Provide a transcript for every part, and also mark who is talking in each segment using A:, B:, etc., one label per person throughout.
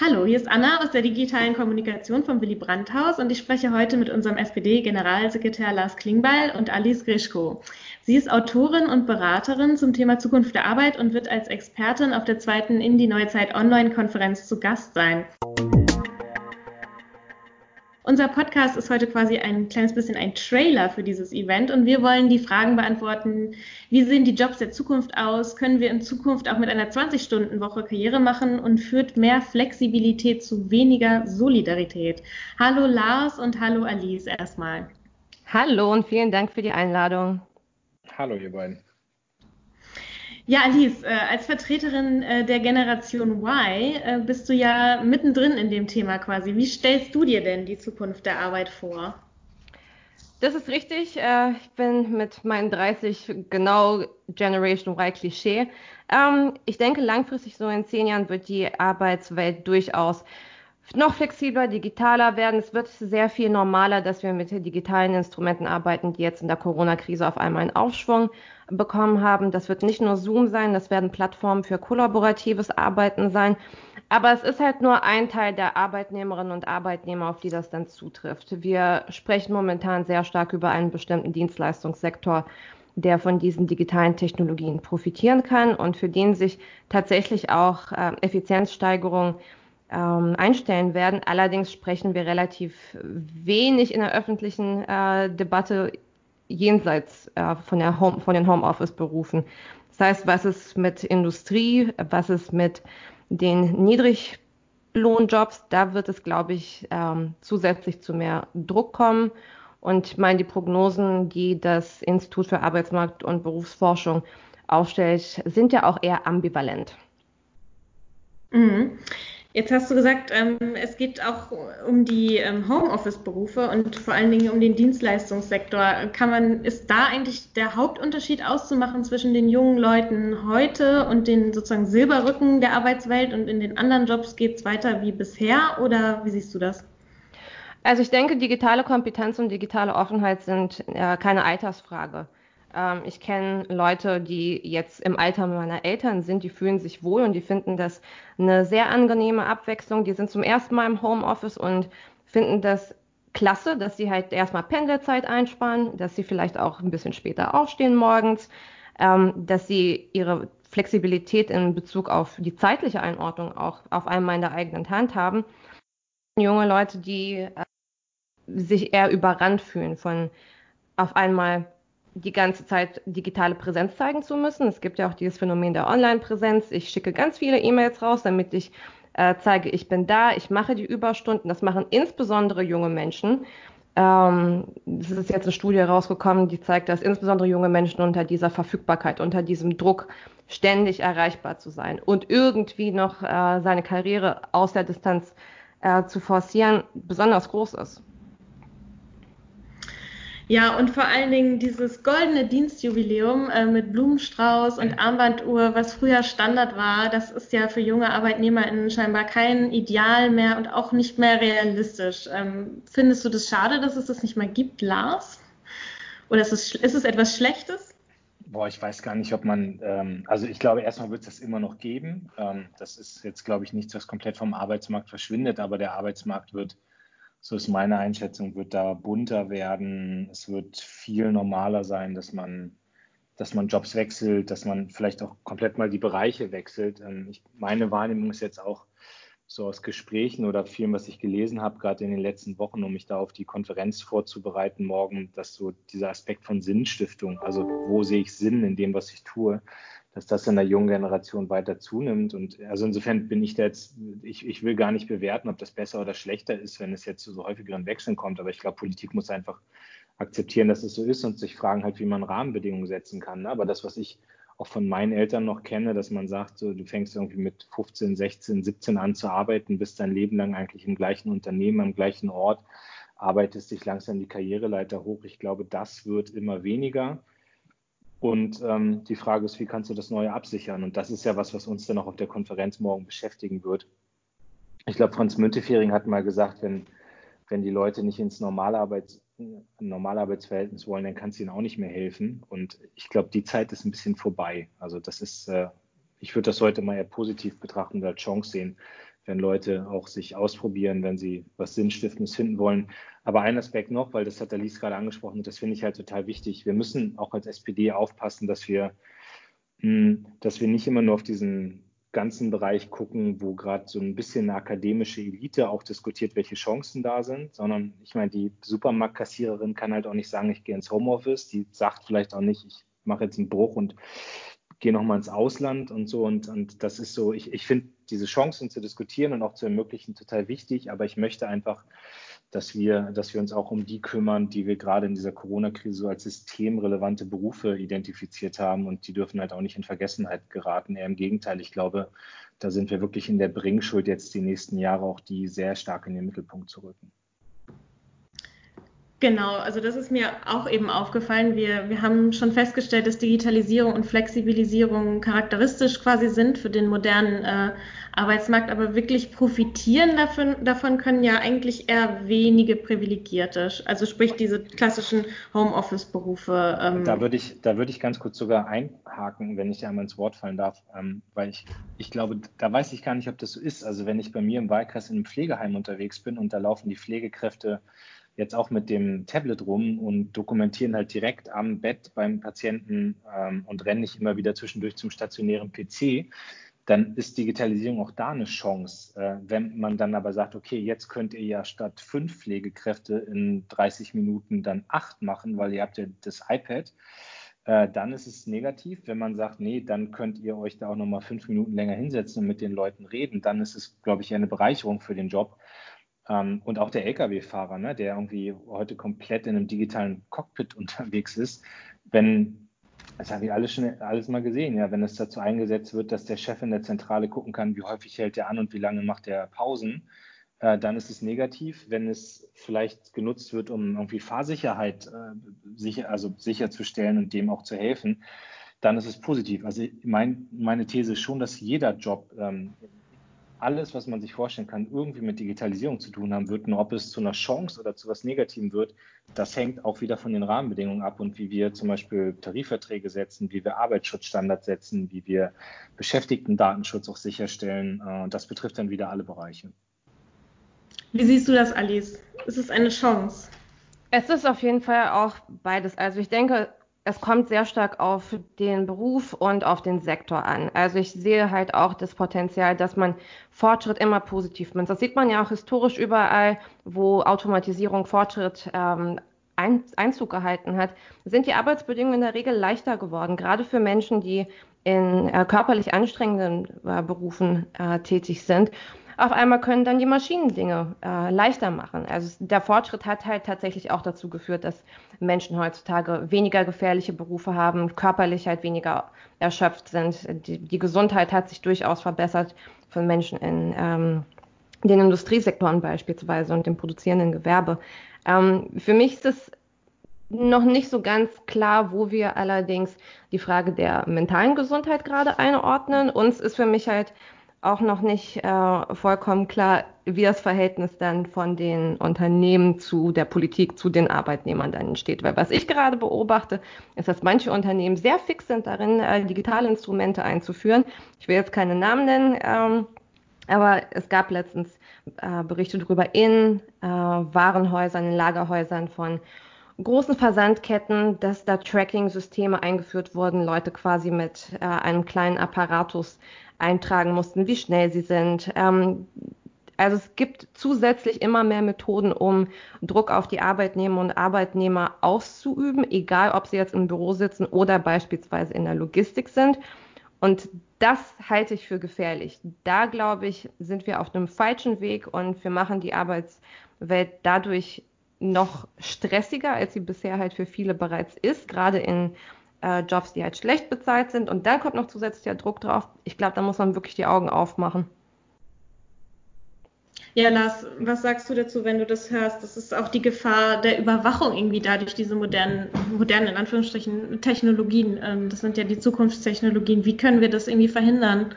A: Hallo, hier ist Anna aus der digitalen Kommunikation vom Willy Brandt Haus und ich spreche heute mit unserem SPD-Generalsekretär Lars Klingbeil und Alice Grischko. Sie ist Autorin und Beraterin zum Thema Zukunft der Arbeit und wird als Expertin auf der zweiten In die Neuzeit Online-Konferenz zu Gast sein. Unser Podcast ist heute quasi ein kleines bisschen ein Trailer für dieses Event und wir wollen die Fragen beantworten, wie sehen die Jobs der Zukunft aus? Können wir in Zukunft auch mit einer 20-Stunden-Woche Karriere machen und führt mehr Flexibilität zu weniger Solidarität? Hallo Lars und hallo Alice erstmal.
B: Hallo und vielen Dank für die Einladung.
C: Hallo ihr beiden.
A: Ja, Alice, äh, als Vertreterin äh, der Generation Y äh, bist du ja mittendrin in dem Thema quasi. Wie stellst du dir denn die Zukunft der Arbeit vor?
B: Das ist richtig. Ich bin mit meinen 30 genau Generation Y Klischee. Ähm, ich denke, langfristig so in zehn Jahren wird die Arbeitswelt durchaus noch flexibler, digitaler werden. Es wird sehr viel normaler, dass wir mit digitalen Instrumenten arbeiten, die jetzt in der Corona-Krise auf einmal einen Aufschwung bekommen haben. Das wird nicht nur Zoom sein, das werden Plattformen für kollaboratives Arbeiten sein. Aber es ist halt nur ein Teil der Arbeitnehmerinnen und Arbeitnehmer, auf die das dann zutrifft. Wir sprechen momentan sehr stark über einen bestimmten Dienstleistungssektor, der von diesen digitalen Technologien profitieren kann und für den sich tatsächlich auch äh, Effizienzsteigerung ähm, einstellen werden. Allerdings sprechen wir relativ wenig in der öffentlichen äh, Debatte jenseits äh, von, der Home, von den Homeoffice-Berufen. Das heißt, was ist mit Industrie, was ist mit den Niedriglohnjobs, da wird es, glaube ich, ähm, zusätzlich zu mehr Druck kommen. Und ich meine, die Prognosen, die das Institut für Arbeitsmarkt und Berufsforschung aufstellt, sind ja auch eher ambivalent.
A: Mhm. Jetzt hast du gesagt, ähm, es geht auch um die ähm, Homeoffice-Berufe und vor allen Dingen um den Dienstleistungssektor. Kann man, ist da eigentlich der Hauptunterschied auszumachen zwischen den jungen Leuten heute und den sozusagen Silberrücken der Arbeitswelt und in den anderen Jobs geht es weiter wie bisher oder wie siehst du das?
B: Also ich denke, digitale Kompetenz und digitale Offenheit sind äh, keine Altersfrage. Ähm, ich kenne Leute, die jetzt im Alter meiner Eltern sind, die fühlen sich wohl und die finden das eine sehr angenehme Abwechslung. Die sind zum ersten Mal im Homeoffice und finden das klasse, dass sie halt erstmal Pendelzeit einsparen, dass sie vielleicht auch ein bisschen später aufstehen morgens, ähm, dass sie ihre Flexibilität in Bezug auf die zeitliche Einordnung auch auf einmal in der eigenen Hand haben. Junge Leute, die äh, sich eher überrannt fühlen von auf einmal die ganze Zeit digitale Präsenz zeigen zu müssen. Es gibt ja auch dieses Phänomen der Online-Präsenz. Ich schicke ganz viele E-Mails raus, damit ich äh, zeige, ich bin da, ich mache die Überstunden. Das machen insbesondere junge Menschen. Ähm, es ist jetzt eine Studie rausgekommen, die zeigt, dass insbesondere junge Menschen unter dieser Verfügbarkeit, unter diesem Druck, ständig erreichbar zu sein und irgendwie noch äh, seine Karriere aus der Distanz äh, zu forcieren, besonders groß ist.
A: Ja, und vor allen Dingen dieses goldene Dienstjubiläum äh, mit Blumenstrauß und Armbanduhr, was früher Standard war, das ist ja für junge ArbeitnehmerInnen scheinbar kein Ideal mehr und auch nicht mehr realistisch. Ähm, findest du das schade, dass es das nicht mehr gibt, Lars? Oder ist es, ist es etwas Schlechtes?
C: Boah, ich weiß gar nicht, ob man, ähm, also ich glaube, erstmal wird es das immer noch geben. Ähm, das ist jetzt, glaube ich, nichts, was komplett vom Arbeitsmarkt verschwindet, aber der Arbeitsmarkt wird so ist meine Einschätzung, wird da bunter werden. Es wird viel normaler sein, dass man, dass man Jobs wechselt, dass man vielleicht auch komplett mal die Bereiche wechselt. Ähm, ich, meine Wahrnehmung ist jetzt auch so aus Gesprächen oder vielem, was ich gelesen habe, gerade in den letzten Wochen, um mich da auf die Konferenz vorzubereiten morgen, dass so dieser Aspekt von Sinnstiftung, also wo sehe ich Sinn in dem, was ich tue, dass das in der jungen Generation weiter zunimmt. Und also insofern bin ich da jetzt, ich, ich will gar nicht bewerten, ob das besser oder schlechter ist, wenn es jetzt zu so häufigeren Wechseln kommt. Aber ich glaube, Politik muss einfach akzeptieren, dass es so ist und sich fragen halt, wie man Rahmenbedingungen setzen kann. Aber das, was ich auch von meinen Eltern noch kenne, dass man sagt, so, du fängst irgendwie mit 15, 16, 17 an zu arbeiten, bist dein Leben lang eigentlich im gleichen Unternehmen, am gleichen Ort, arbeitest dich langsam die Karriereleiter hoch. Ich glaube, das wird immer weniger. Und ähm, die Frage ist, wie kannst du das Neue absichern? Und das ist ja was, was uns dann auch auf der Konferenz morgen beschäftigen wird. Ich glaube, Franz Müntefering hat mal gesagt, wenn, wenn die Leute nicht ins Normalarbeits, Normalarbeitsverhältnis wollen, dann kann es ihnen auch nicht mehr helfen. Und ich glaube, die Zeit ist ein bisschen vorbei. Also das ist, äh, ich würde das heute mal eher positiv betrachten als Chance sehen, wenn Leute auch sich ausprobieren, wenn sie was Sinnstiftendes finden wollen. Aber ein Aspekt noch, weil das hat der Lies gerade angesprochen, das finde ich halt total wichtig. Wir müssen auch als SPD aufpassen, dass wir, hm, dass wir nicht immer nur auf diesen ganzen Bereich gucken, wo gerade so ein bisschen eine akademische Elite auch diskutiert, welche Chancen da sind, sondern ich meine, die Supermarktkassiererin kann halt auch nicht sagen, ich gehe ins Homeoffice, die sagt vielleicht auch nicht, ich mache jetzt einen Bruch und gehe nochmal ins Ausland und so. Und, und das ist so, ich, ich finde diese Chancen zu diskutieren und auch zu ermöglichen total wichtig, aber ich möchte einfach, dass wir, dass wir uns auch um die kümmern, die wir gerade in dieser Corona-Krise so als systemrelevante Berufe identifiziert haben und die dürfen halt auch nicht in Vergessenheit geraten. Eher im Gegenteil, ich glaube, da sind wir wirklich in der Bringschuld, jetzt die nächsten Jahre auch die sehr stark in den Mittelpunkt zu rücken.
A: Genau, also das ist mir auch eben aufgefallen. Wir, wir haben schon festgestellt, dass Digitalisierung und Flexibilisierung charakteristisch quasi sind für den modernen äh, Arbeitsmarkt, aber wirklich profitieren davon, davon können ja eigentlich eher wenige Privilegierte, also sprich diese klassischen Homeoffice-Berufe.
C: Ähm. Da würde ich, da würde ich ganz kurz sogar einhaken, wenn ich einmal ins Wort fallen darf, ähm, weil ich, ich glaube, da weiß ich gar nicht, ob das so ist. Also wenn ich bei mir im Wahlkreis in einem Pflegeheim unterwegs bin und da laufen die Pflegekräfte jetzt auch mit dem Tablet rum und dokumentieren halt direkt am Bett beim Patienten ähm, und rennen nicht immer wieder zwischendurch zum stationären PC, dann ist Digitalisierung auch da eine Chance. Äh, wenn man dann aber sagt, okay, jetzt könnt ihr ja statt fünf Pflegekräfte in 30 Minuten dann acht machen, weil ihr habt ja das iPad, äh, dann ist es negativ. Wenn man sagt, nee, dann könnt ihr euch da auch nochmal fünf Minuten länger hinsetzen und mit den Leuten reden, dann ist es, glaube ich, eine Bereicherung für den Job. Ähm, und auch der Lkw-Fahrer, ne, der irgendwie heute komplett in einem digitalen Cockpit unterwegs ist, wenn, das haben wir alles schon alles mal gesehen, ja, wenn es dazu eingesetzt wird, dass der Chef in der Zentrale gucken kann, wie häufig hält er an und wie lange macht er Pausen, äh, dann ist es negativ. Wenn es vielleicht genutzt wird, um irgendwie Fahrsicherheit äh, sicher, also sicherzustellen und dem auch zu helfen, dann ist es positiv. Also mein, meine These ist schon, dass jeder Job ähm, alles, was man sich vorstellen kann, irgendwie mit Digitalisierung zu tun haben wird. Nur ob es zu einer Chance oder zu was Negativem wird, das hängt auch wieder von den Rahmenbedingungen ab und wie wir zum Beispiel Tarifverträge setzen, wie wir Arbeitsschutzstandards setzen, wie wir Beschäftigten-Datenschutz auch sicherstellen. Und äh, das betrifft dann wieder alle Bereiche.
A: Wie siehst du das, Alice? Ist es eine Chance?
B: Es ist auf jeden Fall auch beides. Also ich denke, es kommt sehr stark auf den Beruf und auf den Sektor an. Also ich sehe halt auch das Potenzial, dass man Fortschritt immer positiv misst. Das sieht man ja auch historisch überall, wo Automatisierung Fortschritt ähm, Einzug gehalten hat, sind die Arbeitsbedingungen in der Regel leichter geworden, gerade für Menschen, die in äh, körperlich anstrengenden äh, Berufen äh, tätig sind auf einmal können dann die Maschinen Dinge äh, leichter machen. Also der Fortschritt hat halt tatsächlich auch dazu geführt, dass Menschen heutzutage weniger gefährliche Berufe haben, körperlich halt weniger erschöpft sind. Die, die Gesundheit hat sich durchaus verbessert von Menschen in ähm, den Industriesektoren beispielsweise und dem produzierenden Gewerbe. Ähm, für mich ist es noch nicht so ganz klar, wo wir allerdings die Frage der mentalen Gesundheit gerade einordnen. Uns ist für mich halt auch noch nicht äh, vollkommen klar, wie das Verhältnis dann von den Unternehmen zu der Politik, zu den Arbeitnehmern dann entsteht. Weil was ich gerade beobachte, ist, dass manche Unternehmen sehr fix sind darin, äh, digitale Instrumente einzuführen. Ich will jetzt keine Namen nennen, ähm, aber es gab letztens äh, Berichte darüber in äh, Warenhäusern, in Lagerhäusern von großen Versandketten, dass da Tracking-Systeme eingeführt wurden, Leute quasi mit äh, einem kleinen Apparatus eintragen mussten, wie schnell sie sind. Ähm, also es gibt zusätzlich immer mehr Methoden, um Druck auf die Arbeitnehmer und Arbeitnehmer auszuüben, egal ob sie jetzt im Büro sitzen oder beispielsweise in der Logistik sind. Und das halte ich für gefährlich. Da glaube ich, sind wir auf einem falschen Weg und wir machen die Arbeitswelt dadurch noch stressiger, als sie bisher halt für viele bereits ist, gerade in äh, Jobs, die halt schlecht bezahlt sind. Und dann kommt noch zusätzlicher Druck drauf. Ich glaube, da muss man wirklich die Augen aufmachen.
A: Ja, Lars, was sagst du dazu, wenn du das hörst? Das ist auch die Gefahr der Überwachung irgendwie dadurch diese modernen, modernen in Anführungsstrichen Technologien. Ähm, das sind ja die Zukunftstechnologien. Wie können wir das irgendwie verhindern?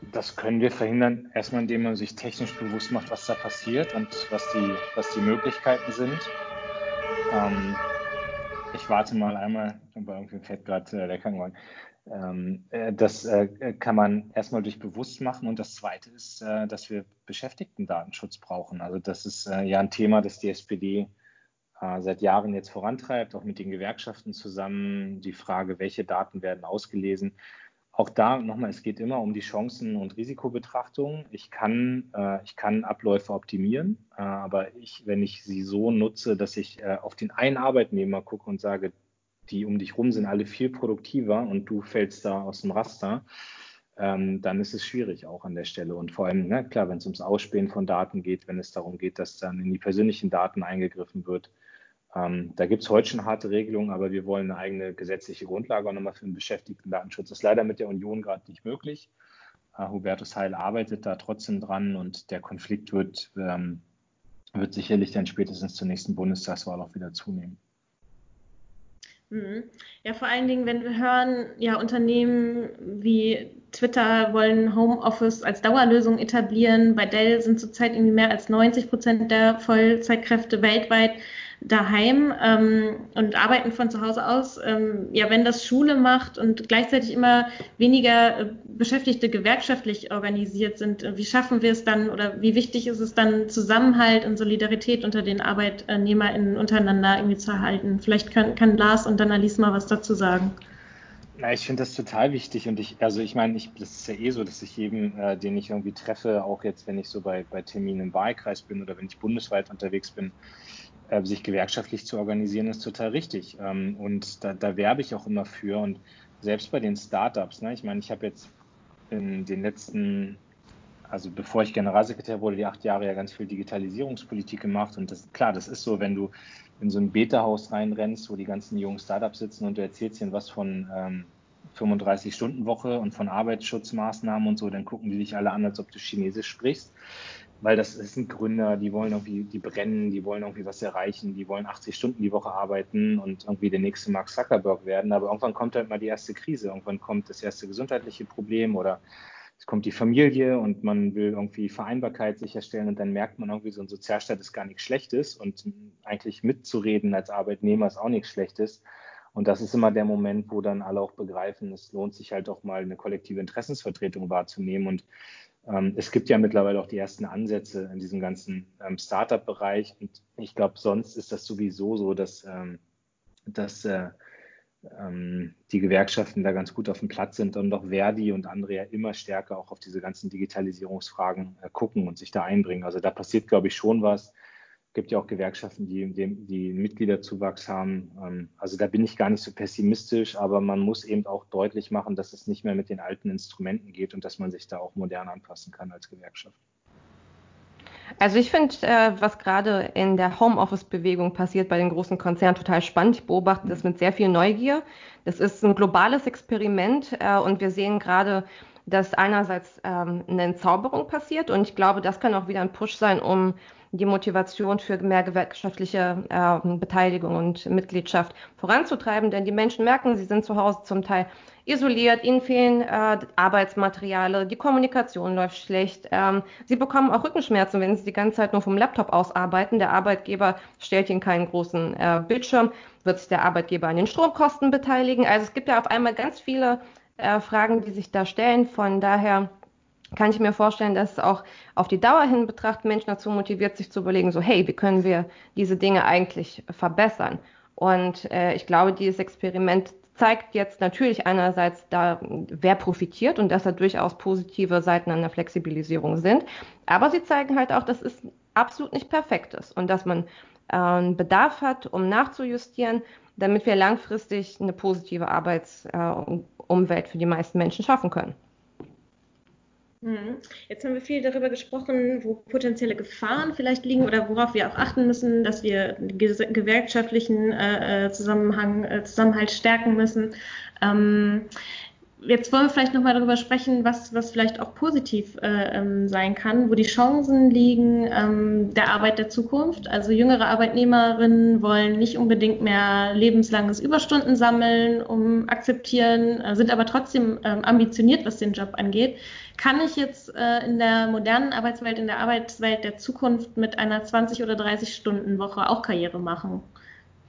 C: Das können wir verhindern, erstmal indem man sich technisch bewusst macht, was da passiert und was die, was die Möglichkeiten sind. Ähm, ich warte mal einmal, aber irgendwie fährt gerade äh, der Krankenwagen. ähm, äh, das äh, kann man erstmal durch bewusst machen. Und das Zweite ist, äh, dass wir Beschäftigten-Datenschutz brauchen. Also das ist ja ein Thema, das die SPD seit Jahren jetzt vorantreibt, auch mit den Gewerkschaften zusammen. Die Frage, welche Daten werden ausgelesen. Auch da nochmal, es geht immer um die Chancen- und Risikobetrachtung. Ich kann, ich kann Abläufe optimieren, aber ich, wenn ich sie so nutze, dass ich auf den einen Arbeitnehmer gucke und sage, die um dich rum sind alle viel produktiver und du fällst da aus dem Raster, ähm, dann ist es schwierig auch an der Stelle. Und vor allem, ne, klar, wenn es ums Ausspähen von Daten geht, wenn es darum geht, dass dann in die persönlichen Daten eingegriffen wird, ähm, da gibt es heute schon harte Regelungen, aber wir wollen eine eigene gesetzliche Grundlage auch nochmal für den Beschäftigten-Datenschutz. Das ist leider mit der Union gerade nicht möglich. Äh, Hubertus Heil arbeitet da trotzdem dran und der Konflikt wird, ähm, wird sicherlich dann spätestens zur nächsten Bundestagswahl auch wieder zunehmen.
A: Mhm. Ja, vor allen Dingen, wenn wir hören, ja, Unternehmen wie Twitter wollen Homeoffice als Dauerlösung etablieren. Bei Dell sind zurzeit irgendwie mehr als 90 Prozent der Vollzeitkräfte weltweit daheim ähm, und arbeiten von zu Hause aus. Ähm, ja, wenn das Schule macht und gleichzeitig immer weniger äh, Beschäftigte gewerkschaftlich organisiert sind, äh, wie schaffen wir es dann oder wie wichtig ist es dann, Zusammenhalt und Solidarität unter den ArbeitnehmerInnen untereinander irgendwie zu erhalten? Vielleicht kann, kann Lars und dann Alice mal was dazu sagen.
C: Na, ich finde das total wichtig und ich, also ich meine, ich, das ist ja eh so, dass ich jedem, äh, den ich irgendwie treffe, auch jetzt, wenn ich so bei, bei Terminen im Wahlkreis bin oder wenn ich bundesweit unterwegs bin, äh, sich gewerkschaftlich zu organisieren, ist total richtig. Ähm, und da, da werbe ich auch immer für. Und selbst bei den Startups, ne, ich meine, ich habe jetzt in den letzten, also bevor ich Generalsekretär wurde, die acht Jahre ja ganz viel Digitalisierungspolitik gemacht. Und das klar, das ist so, wenn du in so ein Beta-Haus reinrennst, wo die ganzen jungen Startups sitzen und du erzählst ihnen was von ähm, 35-Stunden-Woche und von Arbeitsschutzmaßnahmen und so, dann gucken die dich alle an, als ob du Chinesisch sprichst weil das, das sind Gründer, die wollen irgendwie, die brennen, die wollen irgendwie was erreichen, die wollen 80 Stunden die Woche arbeiten und irgendwie der nächste Mark Zuckerberg werden. Aber irgendwann kommt halt mal die erste Krise, irgendwann kommt das erste gesundheitliche Problem oder es kommt die Familie und man will irgendwie Vereinbarkeit sicherstellen und dann merkt man irgendwie, so ein Sozialstaat ist gar nichts Schlechtes und eigentlich mitzureden als Arbeitnehmer ist auch nichts Schlechtes. Und das ist immer der Moment, wo dann alle auch begreifen, es lohnt sich halt auch mal eine kollektive Interessensvertretung wahrzunehmen. Und es gibt ja mittlerweile auch die ersten Ansätze in diesem ganzen ähm, Startup-Bereich. Und ich glaube, sonst ist das sowieso so, dass, ähm, dass äh, ähm, die Gewerkschaften da ganz gut auf dem Platz sind und auch Verdi und andere ja immer stärker auch auf diese ganzen Digitalisierungsfragen äh, gucken und sich da einbringen. Also da passiert, glaube ich, schon was gibt ja auch Gewerkschaften, die, die, Mitgliederzuwachs haben. Ähm, also da bin ich gar nicht so pessimistisch, aber man muss eben auch deutlich machen, dass es nicht mehr mit den alten Instrumenten geht und dass man sich da auch modern anpassen kann als Gewerkschaft.
B: Also ich finde, äh, was gerade in der Homeoffice-Bewegung passiert bei den großen Konzernen total spannend. Ich beobachte das mit sehr viel Neugier. Das ist ein globales Experiment äh, und wir sehen gerade, dass einerseits ähm, eine Entzauberung passiert und ich glaube, das kann auch wieder ein Push sein, um die Motivation für mehr gewerkschaftliche äh, Beteiligung und Mitgliedschaft voranzutreiben. Denn die Menschen merken, sie sind zu Hause zum Teil isoliert, ihnen fehlen äh, Arbeitsmaterialien, die Kommunikation läuft schlecht. Ähm, sie bekommen auch Rückenschmerzen, wenn sie die ganze Zeit nur vom Laptop aus arbeiten. Der Arbeitgeber stellt ihnen keinen großen äh, Bildschirm, wird sich der Arbeitgeber an den Stromkosten beteiligen. Also es gibt ja auf einmal ganz viele äh, Fragen, die sich da stellen. Von daher kann ich mir vorstellen, dass es auch auf die Dauer hin betrachtet Menschen dazu motiviert, sich zu überlegen, so hey, wie können wir diese Dinge eigentlich verbessern? Und äh, ich glaube, dieses Experiment zeigt jetzt natürlich einerseits da, wer profitiert und dass da durchaus positive Seiten an der Flexibilisierung sind. Aber sie zeigen halt auch, dass es absolut nicht perfekt ist und dass man äh, Bedarf hat, um nachzujustieren, damit wir langfristig eine positive Arbeitsumwelt äh, für die meisten Menschen schaffen können.
A: Mhm. Jetzt haben wir viel darüber gesprochen, wo potenzielle Gefahren vielleicht liegen oder worauf wir auch achten müssen, dass wir den gewerkschaftlichen äh, äh, Zusammenhang, äh, Zusammenhalt stärken müssen. Ähm, jetzt wollen wir vielleicht nochmal darüber sprechen, was, was vielleicht auch positiv äh, ähm, sein kann, wo die Chancen liegen ähm, der Arbeit der Zukunft. Also jüngere Arbeitnehmerinnen wollen nicht unbedingt mehr lebenslanges Überstunden sammeln, um akzeptieren, äh, sind aber trotzdem ähm, ambitioniert, was den Job angeht. Kann ich jetzt äh, in der modernen Arbeitswelt, in der Arbeitswelt der Zukunft mit einer 20 oder 30 Stunden Woche auch Karriere machen?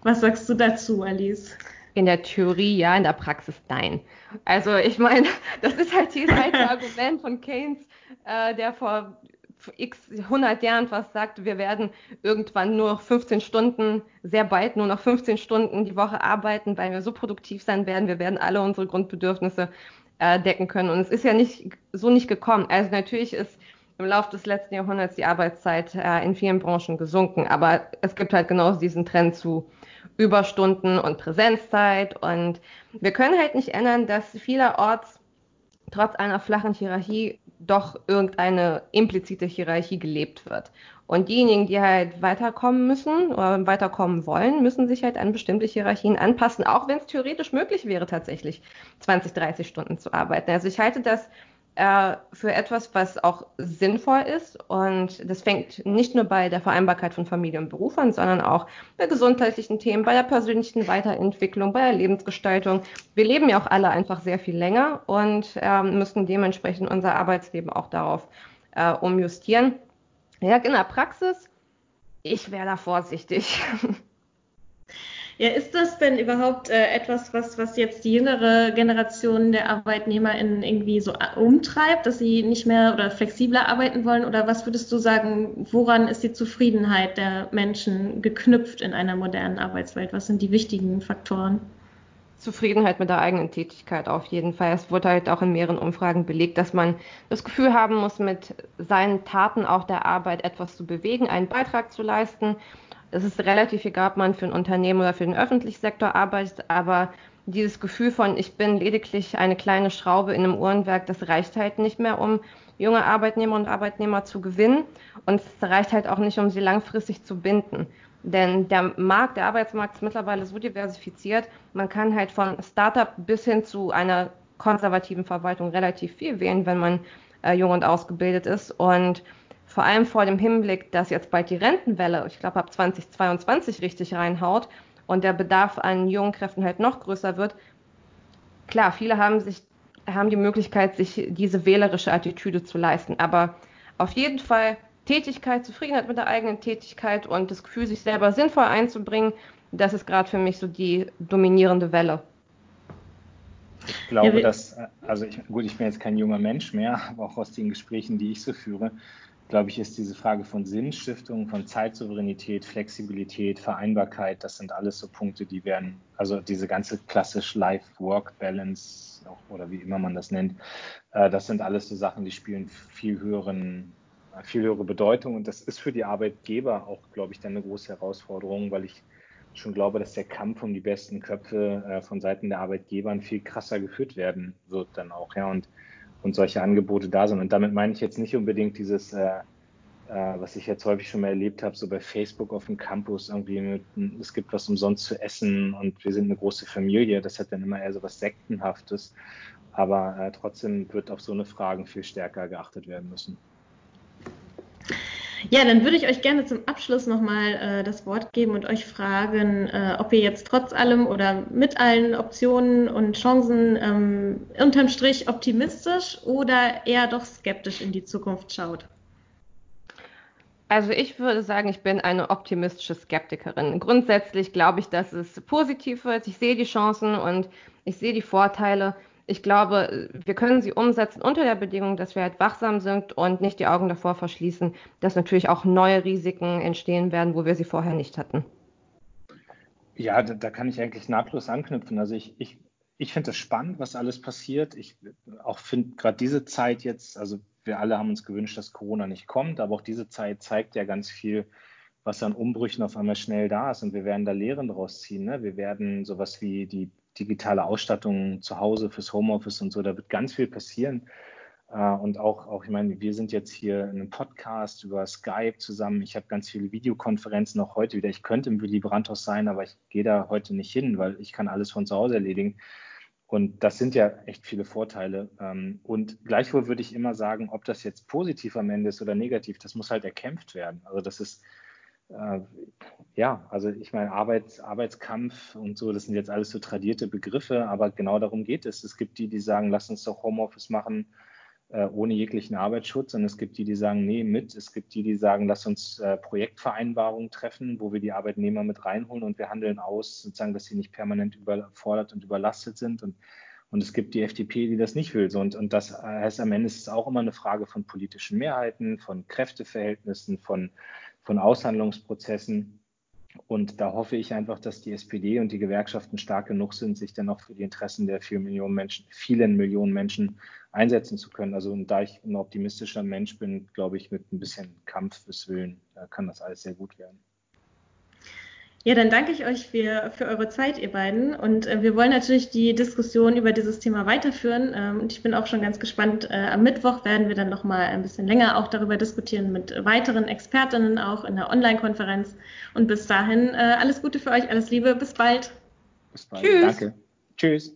A: Was sagst du dazu, Alice?
B: In der Theorie ja, in der Praxis nein. Also ich meine, das ist halt dieses alte Argument von Keynes, äh, der vor x 100 Jahren was sagt, wir werden irgendwann nur noch 15 Stunden, sehr bald nur noch 15 Stunden die Woche arbeiten, weil wir so produktiv sein werden, wir werden alle unsere Grundbedürfnisse äh, decken können. Und es ist ja nicht so nicht gekommen. Also natürlich ist im Laufe des letzten Jahrhunderts die Arbeitszeit äh, in vielen Branchen gesunken, aber es gibt halt genauso diesen Trend zu Überstunden und Präsenzzeit und wir können halt nicht ändern, dass vielerorts trotz einer flachen Hierarchie doch irgendeine implizite Hierarchie gelebt wird. Und diejenigen, die halt weiterkommen müssen oder weiterkommen wollen, müssen sich halt an bestimmte Hierarchien anpassen, auch wenn es theoretisch möglich wäre, tatsächlich 20, 30 Stunden zu arbeiten. Also ich halte das äh, für etwas, was auch sinnvoll ist. Und das fängt nicht nur bei der Vereinbarkeit von Familie und Beruf an, sondern auch bei gesundheitlichen Themen, bei der persönlichen Weiterentwicklung, bei der Lebensgestaltung. Wir leben ja auch alle einfach sehr viel länger und äh, müssen dementsprechend unser Arbeitsleben auch darauf äh, umjustieren. Ja, in der Praxis, ich wäre da vorsichtig.
A: Ja, ist das denn überhaupt äh, etwas, was, was jetzt die jüngere Generation der ArbeitnehmerInnen irgendwie so äh, umtreibt, dass sie nicht mehr oder flexibler arbeiten wollen? Oder was würdest du sagen, woran ist die Zufriedenheit der Menschen geknüpft in einer modernen Arbeitswelt? Was sind die wichtigen Faktoren?
B: Zufriedenheit mit der eigenen Tätigkeit auf jeden Fall. Es wurde halt auch in mehreren Umfragen belegt, dass man das Gefühl haben muss, mit seinen Taten auch der Arbeit etwas zu bewegen, einen Beitrag zu leisten es ist relativ egal, ob man für ein Unternehmen oder für den öffentlichen Sektor arbeitet, aber dieses Gefühl von, ich bin lediglich eine kleine Schraube in einem Uhrenwerk, das reicht halt nicht mehr, um junge Arbeitnehmer und Arbeitnehmer zu gewinnen. Und es reicht halt auch nicht, um sie langfristig zu binden. Denn der Markt, der Arbeitsmarkt ist mittlerweile so diversifiziert, man kann halt von Startup bis hin zu einer konservativen Verwaltung relativ viel wählen, wenn man äh, jung und ausgebildet ist. Und vor allem vor dem Hinblick, dass jetzt bald die Rentenwelle, ich glaube ab 2022 richtig reinhaut und der Bedarf an jungen Kräften halt noch größer wird. Klar, viele haben sich haben die Möglichkeit, sich diese wählerische Attitüde zu leisten, aber auf jeden Fall Tätigkeit, Zufriedenheit mit der eigenen Tätigkeit und das Gefühl, sich selber sinnvoll einzubringen, das ist gerade für mich so die dominierende Welle.
C: Ich glaube, ja, dass, also ich, gut, ich bin jetzt kein junger Mensch mehr, aber auch aus den Gesprächen, die ich so führe, glaube ich, ist diese Frage von Sinnstiftung, von Zeitsouveränität, Flexibilität, Vereinbarkeit, das sind alles so Punkte, die werden, also diese ganze klassisch Life-Work-Balance oder wie immer man das nennt, äh, das sind alles so Sachen, die spielen viel höheren, viel höhere Bedeutung. Und das ist für die Arbeitgeber auch, glaube ich, dann eine große Herausforderung, weil ich schon glaube, dass der Kampf um die besten Köpfe äh, von Seiten der Arbeitgeber viel krasser geführt werden wird dann auch, ja. Und und solche Angebote da sind. Und damit meine ich jetzt nicht unbedingt dieses, äh, äh, was ich jetzt häufig schon mal erlebt habe, so bei Facebook auf dem Campus, irgendwie mit, es gibt was umsonst zu essen und wir sind eine große Familie. Das hat dann immer eher so was Sektenhaftes. Aber äh, trotzdem wird auf so eine Fragen viel stärker geachtet werden müssen.
A: Ja, dann würde ich euch gerne zum Abschluss nochmal äh, das Wort geben und euch fragen, äh, ob ihr jetzt trotz allem oder mit allen Optionen und Chancen ähm, unterm Strich optimistisch oder eher doch skeptisch in die Zukunft schaut.
B: Also ich würde sagen, ich bin eine optimistische Skeptikerin. Grundsätzlich glaube ich, dass es positiv wird. Ich sehe die Chancen und ich sehe die Vorteile ich glaube, wir können sie umsetzen unter der Bedingung, dass wir halt wachsam sind und nicht die Augen davor verschließen, dass natürlich auch neue Risiken entstehen werden, wo wir sie vorher nicht hatten.
C: Ja, da, da kann ich eigentlich nahtlos anknüpfen. Also ich, ich, ich finde es spannend, was alles passiert. Ich auch finde gerade diese Zeit jetzt, also wir alle haben uns gewünscht, dass Corona nicht kommt, aber auch diese Zeit zeigt ja ganz viel, was an Umbrüchen auf einmal schnell da ist und wir werden da Lehren daraus ziehen. Ne? Wir werden sowas wie die digitale Ausstattung zu Hause fürs Homeoffice und so, da wird ganz viel passieren. Äh, und auch, auch, ich meine, wir sind jetzt hier in einem Podcast über Skype zusammen. Ich habe ganz viele Videokonferenzen auch heute wieder. Ich könnte im Willy Brandt-Haus sein, aber ich gehe da heute nicht hin, weil ich kann alles von zu Hause erledigen. Und das sind ja echt viele Vorteile. Ähm, und gleichwohl würde ich immer sagen, ob das jetzt positiv am Ende ist oder negativ, das muss halt erkämpft werden. Also das ist, äh, ja, also ich meine, Arbeits, Arbeitskampf und so, das sind jetzt alles so tradierte Begriffe, aber genau darum geht es. Es gibt die, die sagen, lass uns doch Homeoffice machen, äh, ohne jeglichen Arbeitsschutz. Und es gibt die, die sagen, nee, mit. Es gibt die, die sagen, lass uns äh, Projektvereinbarungen treffen, wo wir die Arbeitnehmer mit reinholen und wir handeln aus, sozusagen, dass sie nicht permanent überfordert und überlastet sind. Und, und es gibt die FDP, die das nicht will. Und, und das heißt, am Ende ist es auch immer eine Frage von politischen Mehrheiten, von Kräfteverhältnissen, von, von Aushandlungsprozessen. Und da hoffe ich einfach, dass die SPD und die Gewerkschaften stark genug sind, sich dann auch für die Interessen der vielen Millionen Menschen, vielen Millionen Menschen einsetzen zu können. Also und da ich ein optimistischer Mensch bin, glaube ich, mit ein bisschen Kampfeswillen kann das alles sehr gut werden.
A: Ja, dann danke ich euch für, für eure Zeit, ihr beiden. Und äh, wir wollen natürlich die Diskussion über dieses Thema weiterführen. Ähm, und ich bin auch schon ganz gespannt. Äh, am Mittwoch werden wir dann nochmal ein bisschen länger auch darüber diskutieren mit weiteren Expertinnen auch in der Online-Konferenz. Und bis dahin äh, alles Gute für euch, alles Liebe, bis bald.
C: Bis bald. Tschüss. Danke. Tschüss.